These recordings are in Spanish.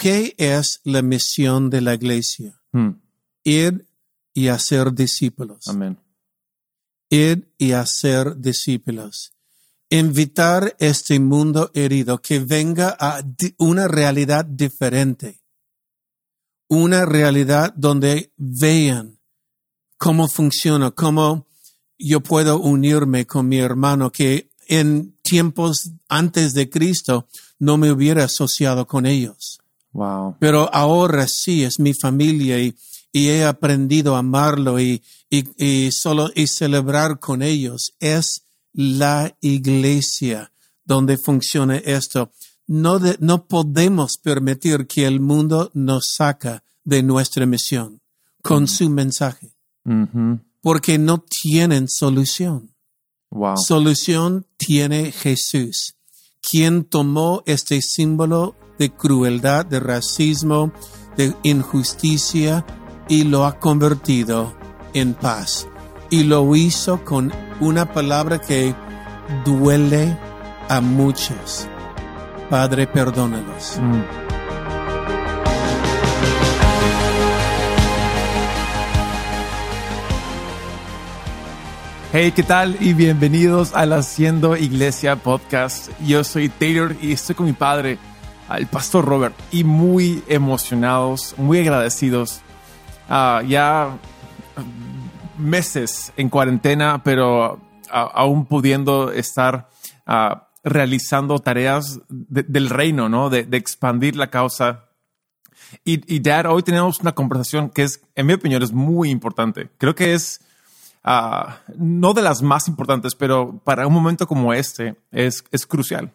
¿qué es la misión de la iglesia? Hmm. Ir y hacer discípulos. Amén. Ir y hacer discípulos. Invitar este mundo herido que venga a una realidad diferente. Una realidad donde vean cómo funciona, cómo yo puedo unirme con mi hermano que en tiempos antes de Cristo no me hubiera asociado con ellos. Wow. Pero ahora sí es mi familia y, y he aprendido a amarlo y, y, y solo y celebrar con ellos. Es la iglesia donde funciona esto. No, de- no podemos permitir que el mundo nos saca de nuestra misión con su mensaje, porque no tienen solución. Wow. Solución tiene Jesús, quien tomó este símbolo de crueldad, de racismo, de injusticia y lo ha convertido en paz. Y lo hizo con una palabra que duele a muchos. Padre, perdónalos. Mm. Hey, ¿qué tal? Y bienvenidos al Haciendo Iglesia Podcast. Yo soy Taylor y estoy con mi padre, el pastor Robert, y muy emocionados, muy agradecidos. Ah, ya meses en cuarentena, pero a- aún pudiendo estar ah, realizando tareas de- del reino, ¿no? De, expandir la causa. Y, y Dad, hoy tenemos una conversación que es, en mi opinión, es muy importante. Creo que es ah, no de las más importantes, pero para un momento como este es, es crucial.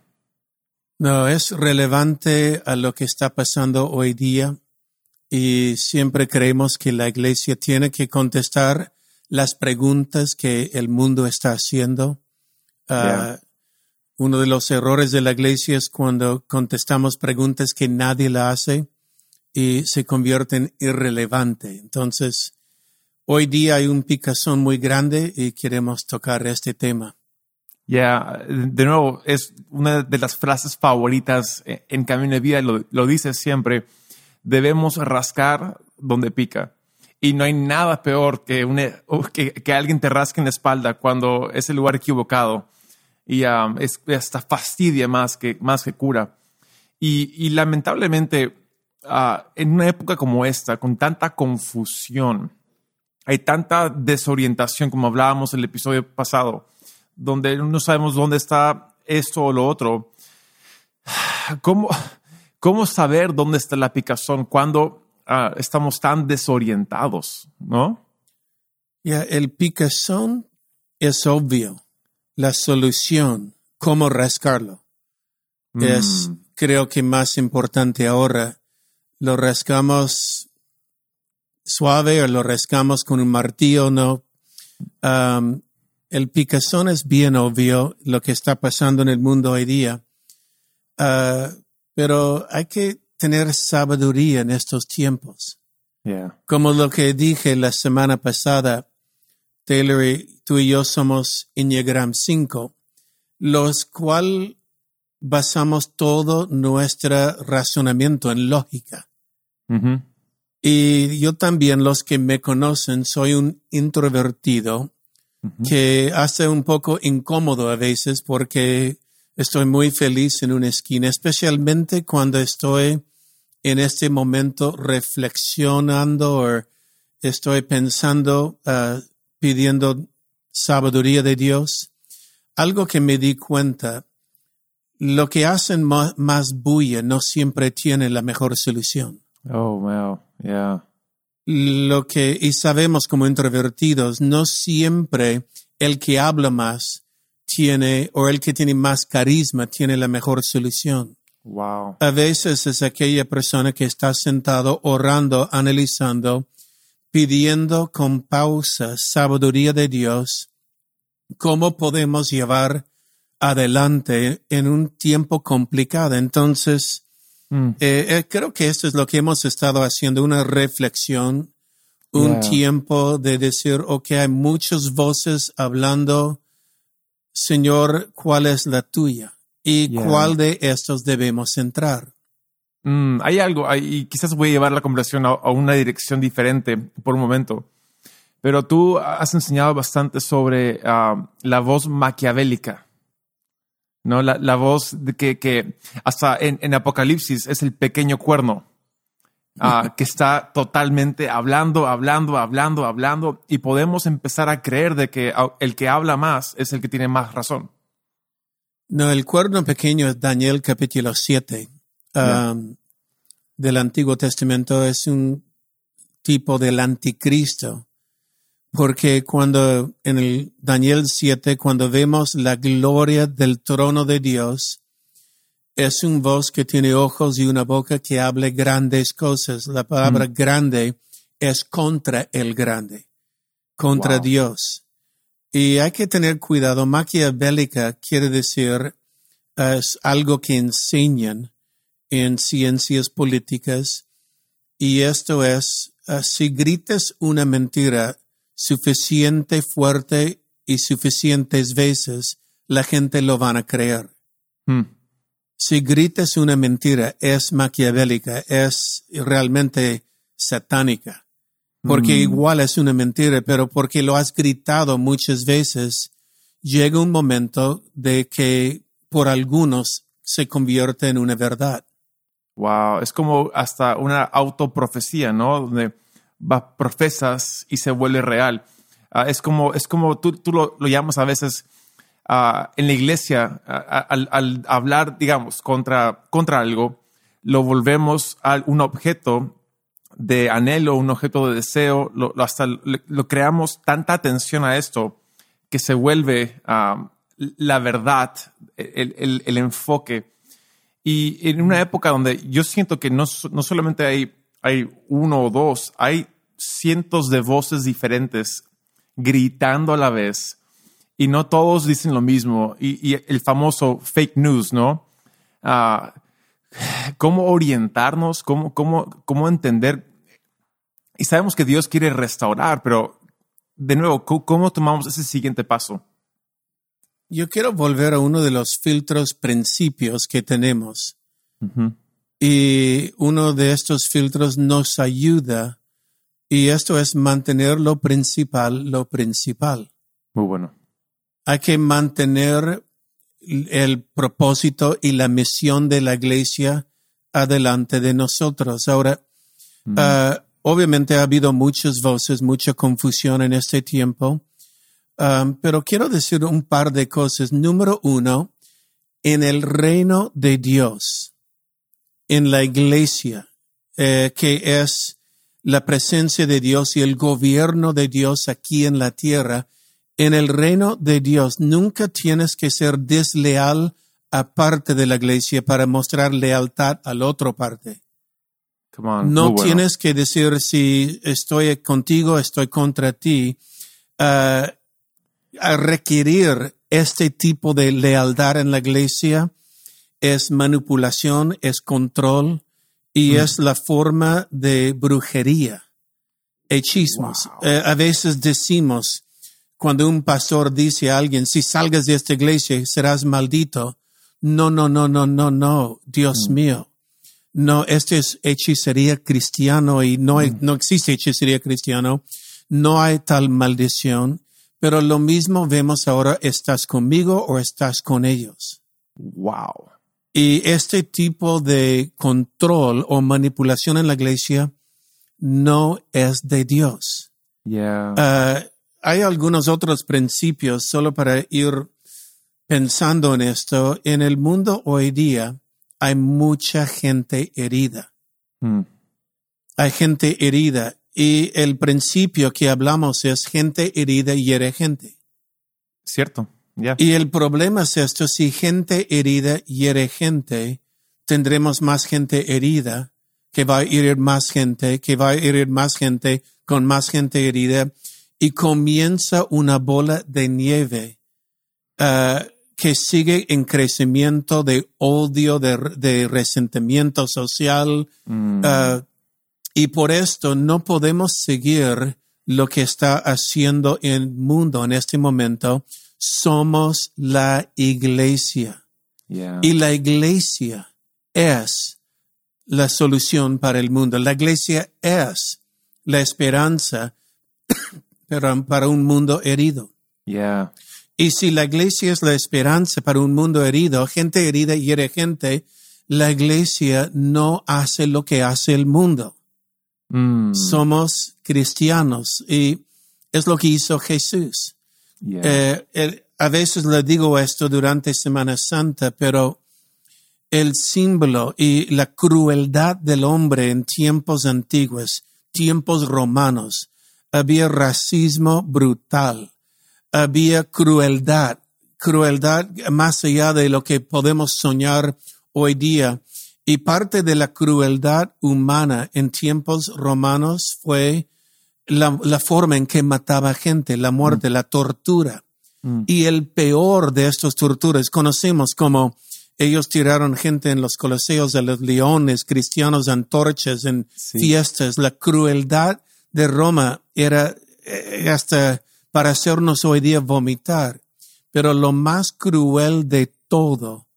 No, es relevante a lo que está pasando hoy día y siempre creemos que la iglesia tiene que contestar las preguntas que el mundo está haciendo. Ah, Uno de los errores de la iglesia es cuando contestamos preguntas que nadie la hace y se convierten irrelevante. Entonces, hoy día hay un picazón muy grande y queremos tocar este tema. Ya, de nuevo, es una de las frases favoritas en Camino de Vida, lo, dice siempre, debemos rascar donde pica. Y no hay nada peor que, una- que, que alguien te rasque en la espalda cuando es el lugar equivocado. Y um, hasta fastidia más que, más que cura. Y, y lamentablemente, ah, en una época como esta, con tanta confusión, hay tanta desorientación, como hablábamos en el episodio pasado, donde no sabemos dónde está esto o lo otro. ¿Cómo, cómo saber dónde está la picazón cuando ah, estamos tan desorientados? ¿No? Ya, el picazón es obvio. La solución, cómo rascarlo, es, Mm, creo que más importante ahora. Lo rascamos suave o lo rascamos con un martillo, no. Um, el picazón es bien obvio lo que está pasando en el mundo hoy día. Ah, pero hay que tener sabiduría en estos tiempos yeah. como lo que dije la semana pasada, Taylor, y tú y yo somos Enneagram 5, los cual basamos todo nuestro razonamiento en lógica. Ujú. Y yo también, los que me conocen, soy un introvertido que hace un poco incómodo a veces porque estoy muy feliz en una esquina, especialmente cuando estoy en este momento reflexionando o estoy pensando, ah, pidiendo sabiduría de Dios. Algo que me di cuenta, lo que hacen ma- más bulla no siempre tiene la mejor solución Oh, wow. Yeah. Lo que, y sabemos como introvertidos, no siempre el que habla más tiene, o el que tiene más carisma tiene la mejor solución. Wow. A veces es aquella persona que está sentado orando, analizando, pidiendo con pausa sabiduría de Dios, cómo podemos llevar adelante en un tiempo complicado. Entonces, Mm. eh, eh, creo que esto es lo que hemos estado haciendo, una reflexión, un Yeah. tiempo de decir, ok, hay muchas voces hablando, Señor, ¿cuál es la tuya? ¿Y Yeah. cuál de estos debemos entrar? Mm, hay algo, hay- y quizás voy a llevar la conversación a, a una dirección diferente por un momento, pero tú has enseñado bastante sobre ah, la voz maquiavélica, ¿no? La, la voz de que, que hasta en, en Apocalipsis es el pequeño cuerno, ah, que está totalmente hablando, hablando, hablando, hablando, y podemos empezar a creer de que el que habla más es el que tiene más razón. No, el cuerno pequeño es Daniel capítulo 7 um, del Antiguo Testamento. Es un tipo del anticristo. Porque cuando en el Daniel 7, cuando vemos la gloria del trono de Dios, es un voz que tiene ojos y una boca que hable grandes cosas. La palabra grande es contra el grande, contra Wow. Dios. Y hay que tener cuidado. Maquiavélica quiere decir es algo que enseñan en ciencias políticas. Y esto es, eh, si gritas una mentira suficiente, fuerte y suficientes veces, la gente lo van a creer. Hmm. Si gritas una mentira, es maquiavélica, es realmente satánica porque igual es una mentira, pero porque lo has gritado muchas veces, llega un momento de que por algunos se convierte en una verdad. Wow, es como hasta una autoprofecía, ¿no? Donde va, profesas y se vuelve real. Ah, es como, es como tú, tú lo, lo llamas a veces ah, en la iglesia, al, hablar, digamos, contra, contra algo, lo volvemos a un objeto de anhelo, un objeto de deseo, lo, hasta lo creamos tanta atención a esto que se vuelve ah, la verdad, el, el- el enfoque. Y en una época donde yo siento que no, no solamente hay, hay uno o dos, hay cientos de voces diferentes gritando a la vez y no todos dicen lo mismo. Y, y el famoso fake news, ¿no? Ah, ¿Cómo orientarnos? ¿Cómo, cómo, ¿Cómo entender? Y sabemos que Dios quiere restaurar, pero de nuevo, ¿cómo, cómo tomamos ese siguiente paso? Yo quiero volver a uno de los filtros principios que tenemos. Y uno de estos filtros nos ayuda, y esto es mantener lo principal, lo principal. Muy bueno. Hay que mantener el propósito y la misión de la iglesia adelante de nosotros. Ahora, ah, obviamente ha habido muchas voces, mucha confusión en este tiempo, Um, pero quiero decir un par de cosas. Número uno, en el reino de Dios, en la iglesia, eh, que es la presencia de Dios y el gobierno de Dios aquí en la tierra, en el reino de Dios nunca tienes que ser desleal a parte de la iglesia para mostrar lealtad a la otra parte. Come on. No bueno. tienes que decir si estoy contigo, estoy contra ti. Ah, a requerir este tipo de lealtad en la iglesia es manipulación, es control y es la forma de brujería, hechismos. Wow. Eh, a veces decimos, cuando un pastor dice a alguien, si salgas de esta iglesia serás maldito. No, no, no, no, no, no, Dios mío. No, esto es hechicería cristiano y no, hay- no existe hechicería cristiano. No hay tal maldición. Pero lo mismo vemos ahora, estás conmigo o estás con ellos. Wow. Y este tipo de control o manipulación en la iglesia no es de Dios. Yeah. Ah, hay algunos otros principios, solo para ir pensando en esto. En el mundo hoy día hay mucha gente herida. Hmm. Hay gente herida. Y el principio que hablamos es gente herida hiere gente. Cierto. Y el problema es esto, si gente herida hiere gente, tendremos más gente herida, que va a herir más gente, que va a herir más gente, con más gente herida, y comienza una bola de nieve ah, que sigue en crecimiento de odio, de, de resentimiento social, Mm. ah, y por esto no podemos seguir lo que está haciendo el mundo en este momento. Somos la iglesia. Yeah. Y la iglesia es la solución para el mundo. La iglesia es la esperanza para un mundo herido. Yeah. Y si la iglesia es la esperanza para un mundo herido, gente herida hiere gente, la iglesia no hace lo que hace el mundo. Mm, Somos cristianos y es lo que hizo Jesús. Eh, a veces le digo esto durante Semana Santa, pero el símbolo y la crueldad del hombre en tiempos antiguos, tiempos romanos, había racismo brutal, había crueldad, crueldad más allá de lo que podemos soñar hoy día. Y parte de la crueldad humana en tiempos romanos fue la, la forma en que mataba gente, la muerte, la tortura. Y el peor de estas torturas conocemos como ellos tiraron gente en los coliseos de los leones, cristianos, antorchas en Sí. fiestas. La crueldad de Roma era eh, hasta para hacernos hoy día vomitar. Pero lo más cruel de todo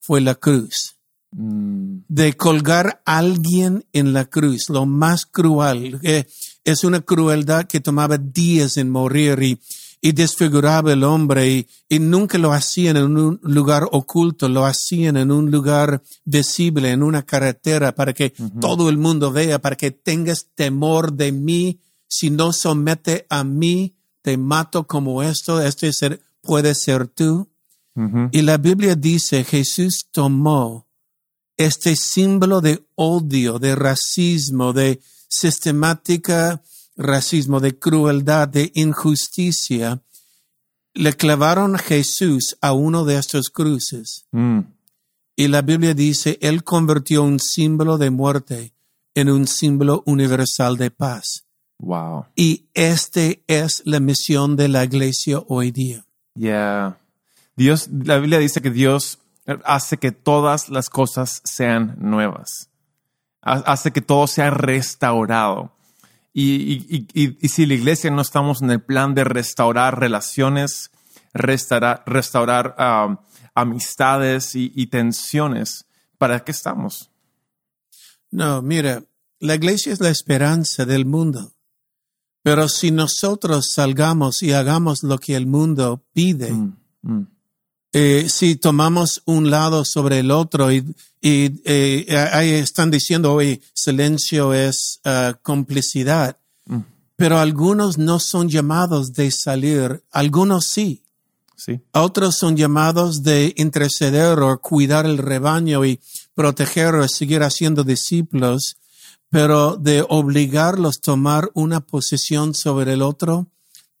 fue la cruz Mm, de colgar a alguien en la cruz, lo más cruel. eh, es una crueldad que tomaba días en morir y, y desfiguraba el hombre y, y nunca lo hacían en un lugar oculto, lo hacían en un lugar visible, en una carretera, para que todo el mundo vea, para que tengas temor de mí. Si no somete a mí, te mato como esto, este ser, puede ser tú. Y la Biblia dice, Jesús tomó este símbolo de odio, de racismo, de sistemática racismo, de crueldad, de injusticia. Le clavaron a Jesús a uno de estos cruces. Mm, Y la Biblia dice, Él convirtió un símbolo de muerte en un símbolo universal de paz. wow. Y este es la misión de la iglesia hoy día. Yeah. Dios, la Biblia dice que Dios hace que todas las cosas sean nuevas. Ha- Hace que todo sea restaurado. Y, y- y- y- y si la iglesia no estamos en el plan de restaurar relaciones, restaurar, restaurar amistades y, y tensiones, ¿para qué estamos? No, mira, la iglesia es la esperanza del mundo. Pero si nosotros salgamos y hagamos lo que el mundo pide, Mm, mm, eh, si tomamos un lado sobre el otro y, y, eh, ahí están diciendo hoy silencio es ah, complicidad, mm. pero algunos no son llamados de salir, algunos sí. Sí. Otros son llamados de interceder o cuidar el rebaño y proteger o seguir haciendo discípulos, pero de obligarlos a tomar una posición sobre el otro,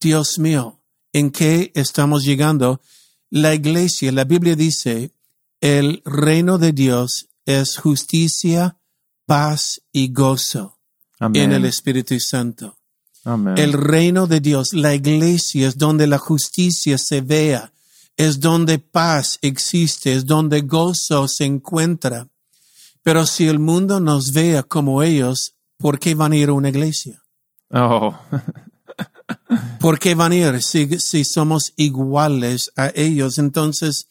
Dios mío, ¿en qué estamos llegando? La iglesia, la Biblia dice, el reino de Dios es justicia, paz y gozo Amén. en el Espíritu Santo. Amén. El reino de Dios, la iglesia es donde la justicia se vea, es donde paz existe, es donde gozo se encuentra. Pero si el mundo nos vea como ellos, ¿por qué van a ir a una iglesia? Oh, ¿Por qué van a ir si, si somos iguales a ellos? Entonces,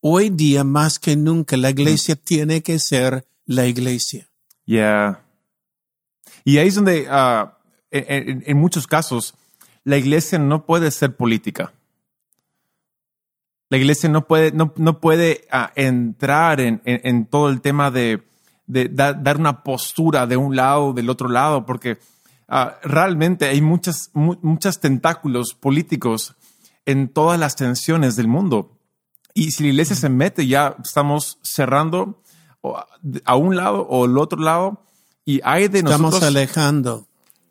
hoy día más que nunca, la iglesia tiene que ser la iglesia. Yeah. Y ahí es donde, ah, en, en- muchos casos, la iglesia no puede ser política. La iglesia no puede, no, no puede ah, entrar en, en- en todo el tema de, de da- dar una postura de un lado o del otro lado, porque ah, realmente hay muchas, mu- muchos tentáculos políticos en todas las tensiones del mundo. Y si la iglesia se mete, ya estamos cerrando a- un lado o el otro lado. Y hay de Estamos nosotros. alejando,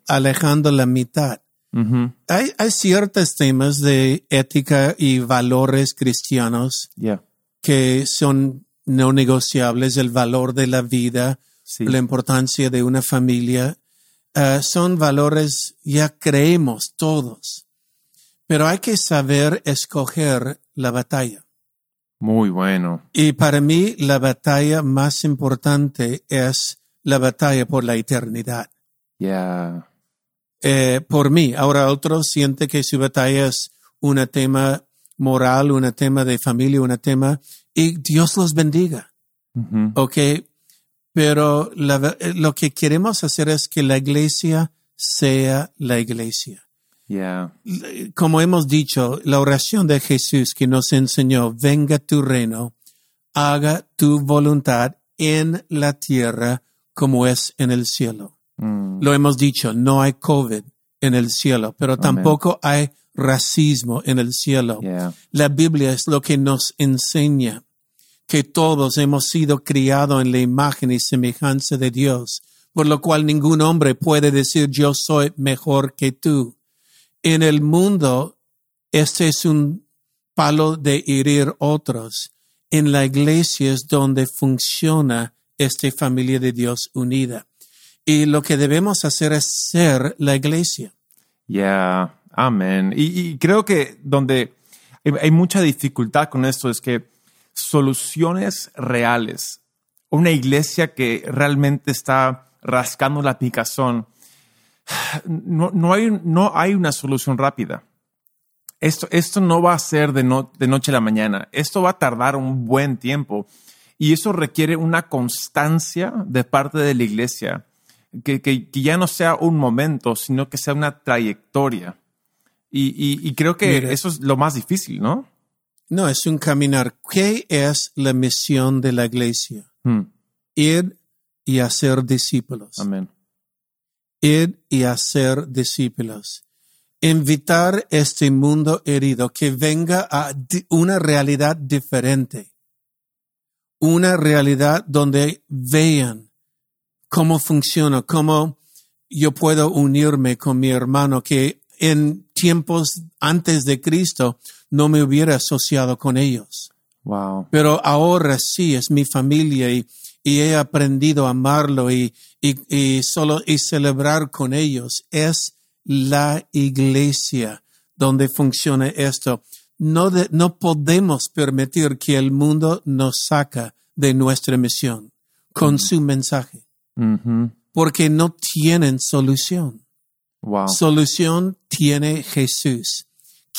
alejando la mitad. Ujú, Hay, hay ciertos temas de ética y valores cristianos yeah, que son no negociables, el valor de la vida, sí. la importancia de una familia, eh, son valores ya creemos todos, pero hay que saber escoger la batalla. Muy bueno. Y para mí la batalla más importante es la batalla por la eternidad. Yeah. Eh, por mí, ahora otro siente que su batalla es un tema moral, un tema de familia, un tema, y Dios los bendiga. Ujú, ¿ok? Pero la eh, lo que queremos hacer es que la iglesia sea la iglesia. Yeah. Como hemos dicho, la oración de Jesús que nos enseñó, venga tu reino, haga tu voluntad en la tierra como es en el cielo. Mm. Lo hemos dicho, no hay COVID en el cielo, pero tampoco hay racismo en el cielo. Yeah. La Biblia es lo que nos enseña que todos hemos sido criados en la imagen y semejanza de Dios, por lo cual ningún hombre puede decir yo soy mejor que tú. En el mundo, este es un palo de herir otros. En la iglesia es donde funciona esta familia de Dios unida. Y lo que debemos hacer es ser la iglesia. Yeah, amén. Y, creo que donde hay mucha dificultad con esto es que soluciones reales, una iglesia que realmente está rascando la picazón, no, no, hay, no hay una solución rápida. Esto, esto no va a ser de, no- de noche a la mañana. Esto va a tardar un buen tiempo. Y eso requiere una constancia de parte de la iglesia, que, que- que ya no sea un momento, sino que sea una trayectoria. Y, y- y creo que Mira. eso es lo más difícil, ¿no? No, es un caminar. ¿Qué es la misión de la iglesia? Hmm. Ir y hacer discípulos. Amén. Ir y hacer discípulos. Invitar este mundo herido que venga a una realidad diferente. Una realidad donde vean cómo funciona, cómo yo puedo unirme con mi hermano que en tiempos antes de Cristo no me hubiera asociado con ellos. Wow. Pero ahora sí es mi familia y, y he aprendido a amarlo y, y, y solo y celebrar con ellos. Es la iglesia donde funciona esto. No, de- no podemos permitir que el mundo nos saca de nuestra misión con su mensaje, porque no tienen solución. Wow. Solución tiene Jesús,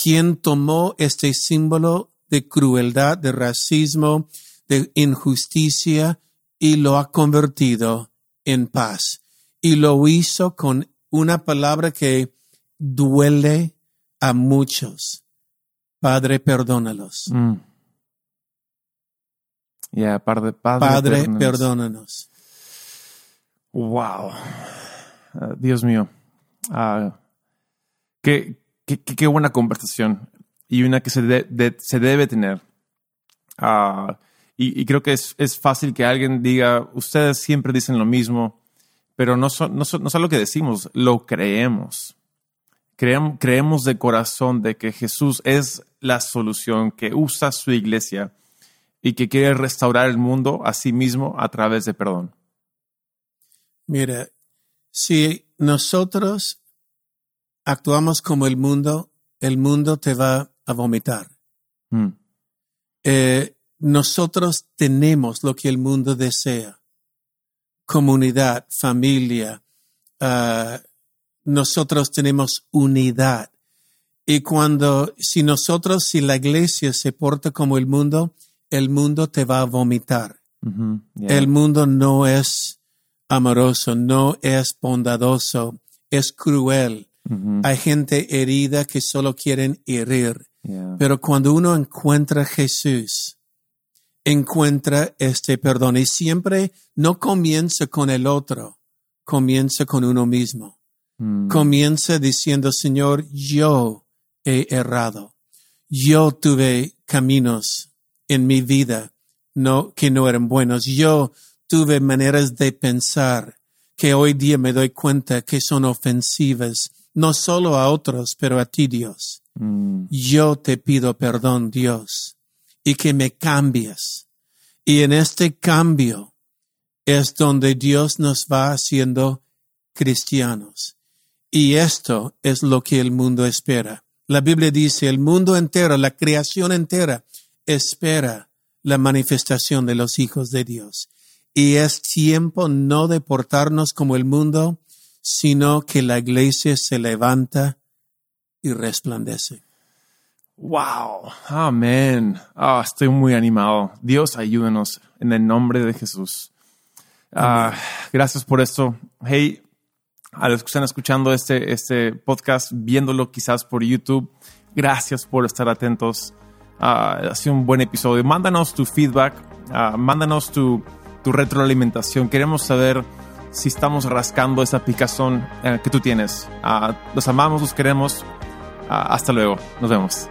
quien tomó este símbolo de crueldad, de racismo, de injusticia y lo ha convertido en paz. Y lo hizo con una palabra que duele a muchos. Padre, perdónalos. Mm. Yeah, padre, padre, Padre, perdónanos. perdónanos. Wow. Ah, Dios mío. Ah, qué, qué, qué- buena conversación. Y una que se, se debe tener. Ah, y, creo que es, es fácil que alguien diga, ustedes siempre dicen lo mismo, pero no, son, no, no lo que decimos, lo creemos. Creem- creemos de corazón de que Jesús es la solución, que usa su iglesia y que quiere restaurar el mundo a sí mismo a través de perdón. Mira, si nosotros actuamos como el mundo, el mundo te va a vomitar. Mm. Eh, nosotros tenemos lo que el mundo desea. Comunidad, familia. ah, nosotros tenemos unidad. Y cuando, si nosotros, si la iglesia se porta como el mundo, el mundo te va a vomitar. Yeah. El mundo no es amoroso, no es bondadoso, es cruel. Hay gente herida que solo quieren herir. yeah. Pero cuando uno encuentra a Jesús, encuentra este perdón y siempre no comienza con el otro, comienza con uno mismo. Mm, Comienza diciendo, Señor, yo he errado. Yo tuve caminos en mi vida no, que no eran buenos. Yo tuve maneras de pensar que hoy día me doy cuenta que son ofensivas, no solo a otros, pero a ti, Dios mm, yo te pido perdón, Dios, y que me cambies. Y en este cambio es donde Dios nos va haciendo cristianos. Y esto es lo que el mundo espera. La Biblia dice, el mundo entero, la creación entera, espera la manifestación de los hijos de Dios. Y es tiempo no de portarnos como el mundo, sino que la iglesia se levanta y resplandece. Wow. Amén. Ah, estoy muy animado. Dios, ayúdenos en el nombre de Jesús. Ah, gracias por esto. Hey, a los que están escuchando este, este podcast, viéndolo quizás por YouTube, gracias por estar atentos. Ah, ha sido un buen episodio. Mándanos tu feedback, ah, mándanos tu, tu, retroalimentación. Queremos saber si estamos rascando esa picazón eh, que tú tienes. los amamos, los queremos. hasta luego. Nos vemos.